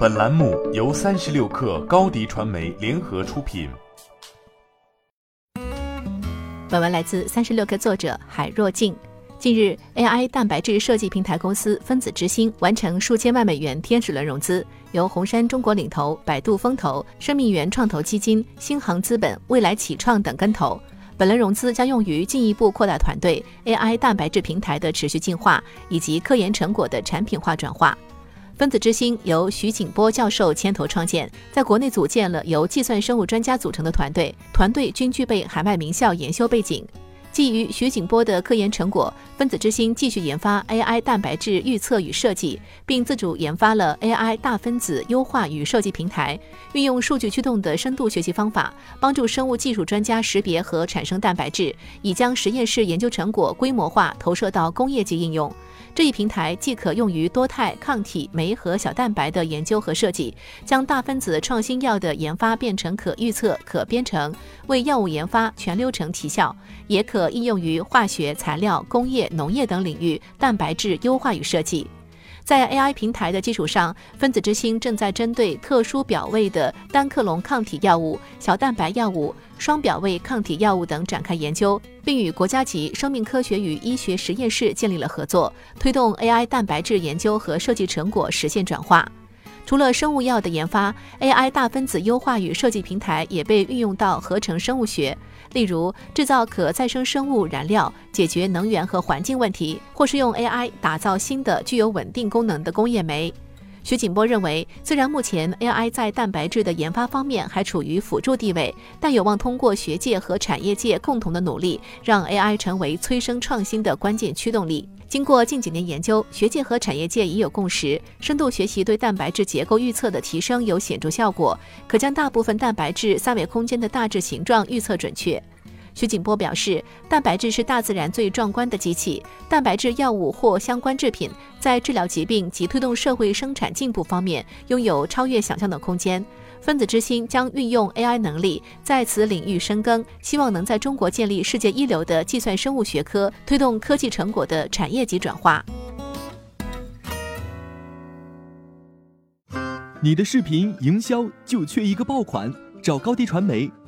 本栏目由三十六氪高低传媒联合出品。本文来自三十六氪作者海若静。近日，AI 蛋白质设计平台公司分子之星完成数千万美元天使轮融资，由红杉中国领投、百度风投、生命源创投基金、新航资本、未来启创等跟投。本轮融资将用于进一步扩大团队 AI 蛋白质平台的持续进化，以及科研成果的产品化转化。分子之星由徐景波教授牵头创建，在国内组建了由计算生物专家组成的团队，团队均具备海外名校研修背景。基于徐景波的科研成果，分子之星继续研发 AI 蛋白质预测与设计，并自主研发了 AI 大分子优化与设计平台，运用数据驱动的深度学习方法，帮助生物技术专家识别和产生蛋白质，以将实验室研究成果规模化投射到工业级应用。这一平台既可用于多肽、抗体、酶和小蛋白的研究和设计，将大分子创新药的研发变成可预测、可编程，为药物研发全流程提效；也可可应用于化学、材料、工业、农业等领域蛋白质优化与设计。在 AI 平台的基础上，分子之星正在针对特殊表位的单克隆抗体药物、小蛋白药物、双表位抗体药物等展开研究，并与国家级生命科学与医学实验室建立了合作，推动 AI 蛋白质研究和设计成果实现转化。除了生物药的研发，AI 大分子优化与设计平台也被运用到合成生物学。例如，制造可再生生物燃料，解决能源和环境问题，或是用 AI 打造新的具有稳定功能的工业酶。徐景波认为，虽然目前 AI 在蛋白质的研发方面还处于辅助地位，但有望通过学界和产业界共同的努力，让 AI 成为催生创新的关键驱动力。经过近几年研究，学界和产业界已有共识，深度学习对蛋白质结构预测的提升有显著效果，可将大部分蛋白质三维空间的大致形状预测准确。徐景波表示，蛋白质是大自然最壮观的机器，蛋白质药物或相关制品在治疗疾病及推动社会生产进步方面拥有超越想象的空间。分子之星将运用 AI 能力在此领域深耕，希望能在中国建立世界一流的计算生物学科，推动科技成果的产业级转化。你的视频营销就缺一个爆款，找高低传媒，